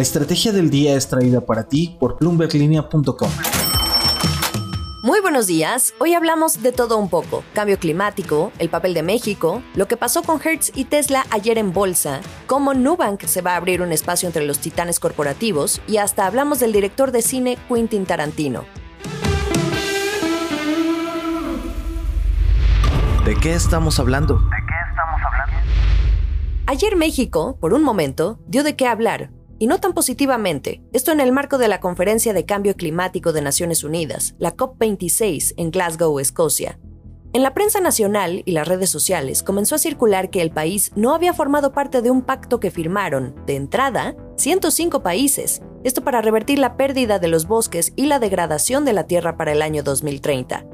La estrategia del día es traída para ti por bloomberglinea.com. Muy buenos días. Hoy hablamos de todo un poco. Cambio climático, el papel de México, lo que pasó con Hertz y Tesla ayer en bolsa, cómo Nubank se va a abrir un espacio entre los titanes corporativos y hasta hablamos del director de cine Quentin Tarantino. ¿De qué estamos hablando? Ayer México, por un momento, dio de qué hablar, y no tan positivamente, esto en el marco de la Conferencia de Cambio Climático de Naciones Unidas, la COP26 en Glasgow, Escocia. En la prensa nacional y las redes sociales comenzó a circular que el país no había formado parte de un pacto que firmaron, de entrada, 105 países, esto para revertir la pérdida de los bosques y la degradación de la tierra para el año 2030.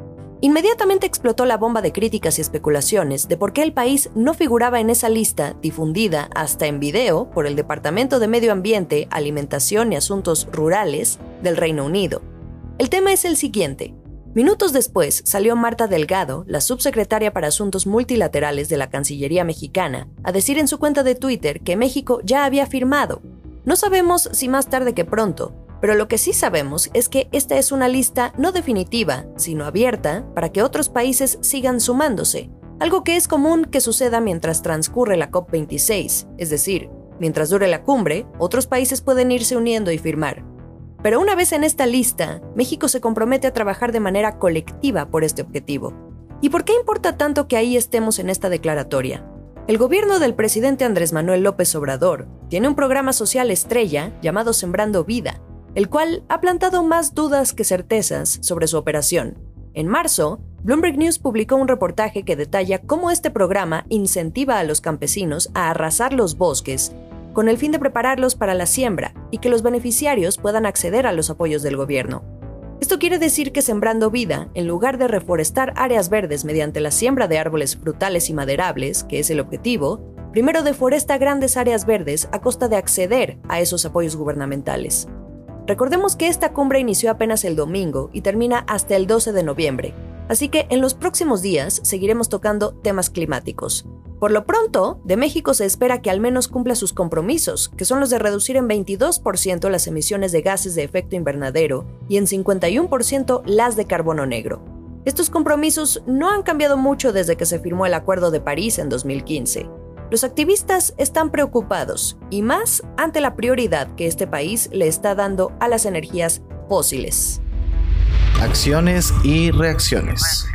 Inmediatamente explotó la bomba de críticas y especulaciones de por qué el país no figuraba en esa lista, difundida hasta en video por el Departamento de Medio Ambiente, Alimentación y Asuntos Rurales del Reino Unido. El tema es el siguiente. Minutos después salió Marta Delgado, la subsecretaria para Asuntos Multilaterales de la Cancillería mexicana, a decir en su cuenta de Twitter que México ya había firmado. No sabemos si más tarde que pronto, pero lo que sí sabemos es que esta es una lista no definitiva, sino abierta para que otros países sigan sumándose, algo que es común que suceda mientras transcurre la COP26, es decir, mientras dure la cumbre, otros países pueden irse uniendo y firmar. Pero una vez en esta lista, México se compromete a trabajar de manera colectiva por este objetivo. ¿Y por qué importa tanto que ahí estemos en esta declaratoria? El gobierno del presidente Andrés Manuel López Obrador tiene un programa social estrella llamado Sembrando Vida, el cual ha plantado más dudas que certezas sobre su operación. En marzo, Bloomberg News publicó un reportaje que detalla cómo este programa incentiva a los campesinos a arrasar los bosques con el fin de prepararlos para la siembra y que los beneficiarios puedan acceder a los apoyos del gobierno. Esto quiere decir que Sembrando Vida, en lugar de reforestar áreas verdes mediante la siembra de árboles frutales y maderables, que es el objetivo, primero deforesta grandes áreas verdes a costa de acceder a esos apoyos gubernamentales. Recordemos que esta cumbre inició apenas el domingo y termina hasta el 12 de noviembre, así que en los próximos días seguiremos tocando temas climáticos. Por lo pronto, de México se espera que al menos cumpla sus compromisos, que son los de reducir en 22% las emisiones de gases de efecto invernadero y en 51% las de carbono negro. Estos compromisos no han cambiado mucho desde que se firmó el Acuerdo de París en 2015. Los activistas están preocupados, y más ante la prioridad que este país le está dando a las energías fósiles. Acciones y reacciones.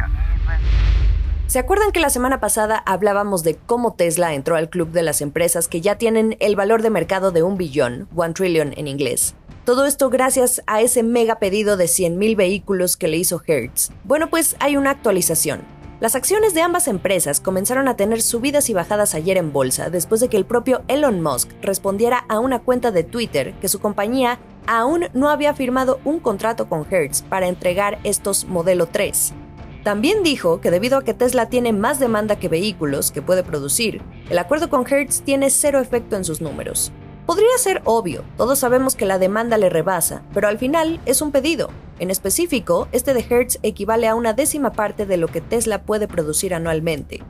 ¿Se acuerdan que la semana pasada hablábamos de cómo Tesla entró al club de las empresas que ya tienen el valor de mercado de un billón, one trillion en inglés? Todo esto gracias a ese mega pedido de 100.000 vehículos que le hizo Hertz. Bueno, pues hay una actualización. Las acciones de ambas empresas comenzaron a tener subidas y bajadas ayer en bolsa después de que el propio Elon Musk respondiera a una cuenta de Twitter que su compañía aún no había firmado un contrato con Hertz para entregar estos modelo 3. También dijo que debido a que Tesla tiene más demanda que vehículos que puede producir, el acuerdo con Hertz tiene cero efecto en sus números. Podría ser obvio, todos sabemos que la demanda le rebasa, pero al final es un pedido. En específico, este de Hertz equivale a una décima parte de lo que Tesla puede producir anualmente.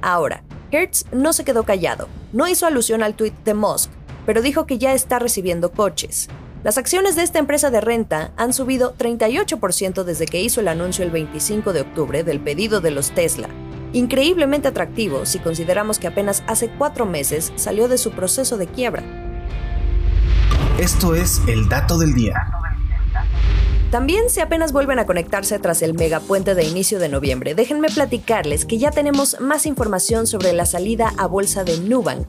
Ahora, Hertz no se quedó callado, no hizo alusión al tweet de Musk, pero dijo que ya está recibiendo coches. Las acciones de esta empresa de renta han subido 38% desde que hizo el anuncio el 25 de octubre del pedido de los Tesla. Increíblemente atractivo si consideramos que apenas hace cuatro meses salió de su proceso de quiebra. Esto es el dato del día. También si apenas vuelven a conectarse tras el megapuente de inicio de noviembre, déjenme platicarles que ya tenemos más información sobre la salida a bolsa de Nubank.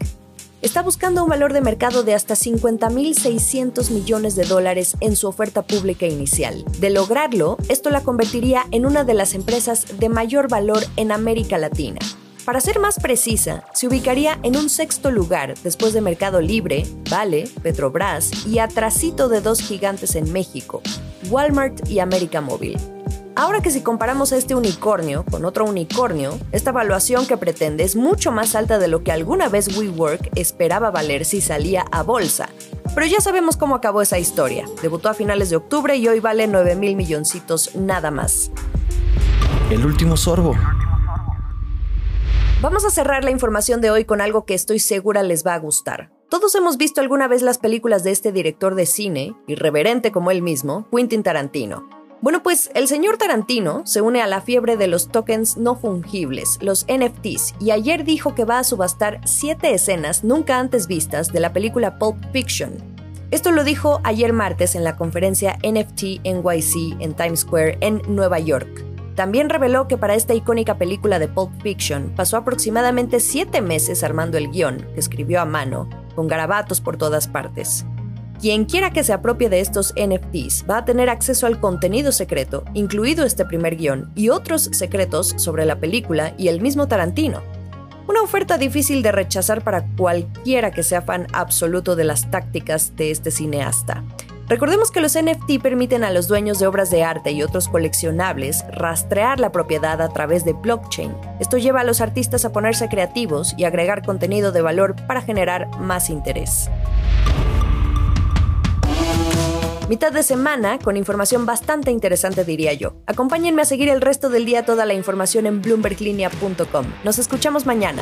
Está buscando un valor de mercado de hasta 50.600 millones de dólares en su oferta pública inicial. De lograrlo, esto la convertiría en una de las empresas de mayor valor en América Latina. Para ser más precisa, se ubicaría en un sexto lugar después de Mercado Libre, Vale, Petrobras y atrasito de dos gigantes en México, Walmart y América Móvil. Ahora que si comparamos este unicornio con otro unicornio, esta evaluación que pretende es mucho más alta de lo que alguna vez WeWork esperaba valer si salía a bolsa. Pero ya sabemos cómo acabó esa historia. Debutó a finales de octubre y hoy vale 9 mil milloncitos nada más. El último sorbo. Vamos a cerrar la información de hoy con algo que estoy segura les va a gustar. Todos hemos visto alguna vez las películas de este director de cine, irreverente como él mismo, Quentin Tarantino. Bueno, pues el señor Tarantino se une a la fiebre de los tokens no fungibles, los NFTs, y ayer dijo que va a subastar siete escenas nunca antes vistas de la película Pulp Fiction. Esto lo dijo ayer martes en la conferencia NFT NYC en Times Square en Nueva York. También reveló que para esta icónica película de Pulp Fiction pasó aproximadamente siete meses armando el guion, que escribió a mano, con garabatos por todas partes. Quien quiera que se apropie de estos NFTs va a tener acceso al contenido secreto, incluido este primer guion, y otros secretos sobre la película y el mismo Tarantino. Una oferta difícil de rechazar para cualquiera que sea fan absoluto de las tácticas de este cineasta. Recordemos que los NFT permiten a los dueños de obras de arte y otros coleccionables rastrear la propiedad a través de blockchain. Esto lleva a los artistas a ponerse creativos y agregar contenido de valor para generar más interés. Mitad de semana con información bastante interesante diría yo. Acompáñenme a seguir el resto del día toda la información en bloomberglinea.com. Nos escuchamos mañana.